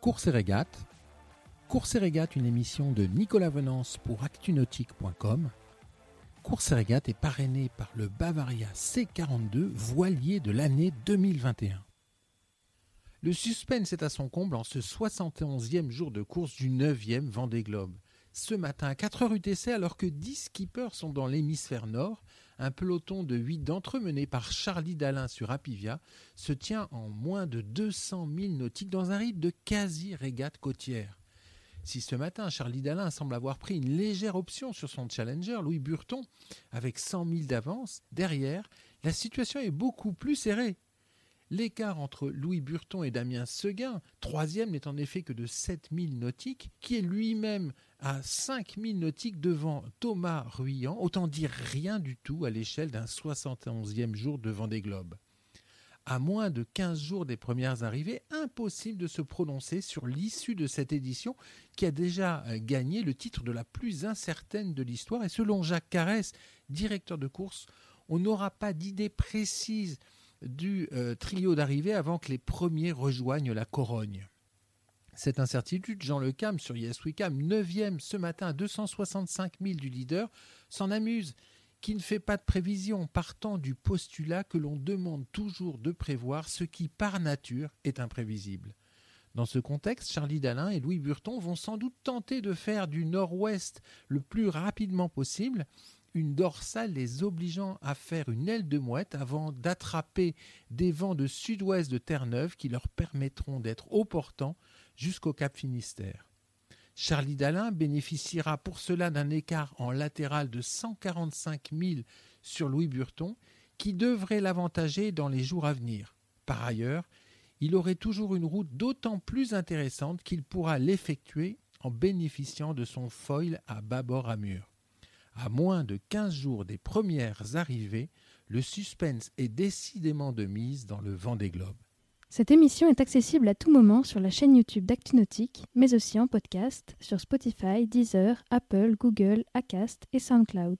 Course et régate. Course et régate, une émission de Nicolas Venance pour actunautique.com. Course et régate est parrainée par le Bavaria C42 voilier de l'année 2021. Le suspense est à son comble en ce 71e jour de course du 9e Vendée Globe. Ce matin à 4h UTC, alors que 10 skippers sont dans l'hémisphère nord, un peloton de 8 d'entre eux mené par Charlie Dalin sur Apivia se tient en moins de 200 000 nautiques dans un rythme de quasi-régate côtière. Si ce matin Charlie Dalin semble avoir pris une légère option sur son challenger Louis Burton avec 100 000 d'avance, derrière, la situation est beaucoup plus serrée. L'écart entre Louis Burton et Damien Seguin, troisième, n'est en effet que de 7000 nautiques, qui est lui-même à 5000 nautiques devant Thomas Ruyant, autant dire rien du tout à l'échelle d'un 71e jour de Vendée Globe. À moins de 15 jours des premières arrivées, impossible de se prononcer sur l'issue de cette édition qui a déjà euh, gagné le titre de la plus incertaine de l'histoire. Et selon Jacques Carès, directeur de course, on n'aura pas d'idée précise du euh, trio d'arrivée avant que les premiers rejoignent la Corogne. Cette incertitude, Jean Le Cam sur Yes We Cam, 9e ce matin à 265 000 du leader, s'en amuse, qui ne fait pas de prévision, partant du postulat que l'on demande toujours de prévoir ce qui par nature est imprévisible. Dans ce contexte, Charlie Dalin et Louis Burton vont sans doute tenter de faire du nord-ouest le plus rapidement possible, une dorsale les obligeant à faire une aile de mouette avant d'attraper des vents de sud-ouest de Terre-Neuve qui leur permettront d'être au portant jusqu'au Cap Finistère. Charlie Dalin bénéficiera pour cela d'un écart en latéral de 145 000 sur Louis Burton qui devrait l'avantager dans les jours à venir. Par ailleurs, il aurait toujours une route d'autant plus intéressante qu'il pourra l'effectuer en bénéficiant de son foil à bâbord à mur. À moins de 15 jours des premières arrivées, le suspense est décidément de mise dans le vent des globes. Cette émission est accessible à tout moment sur la chaîne YouTube d'ActuNautique, mais aussi en podcast sur Spotify, Deezer, Apple, Google, Acast et SoundCloud.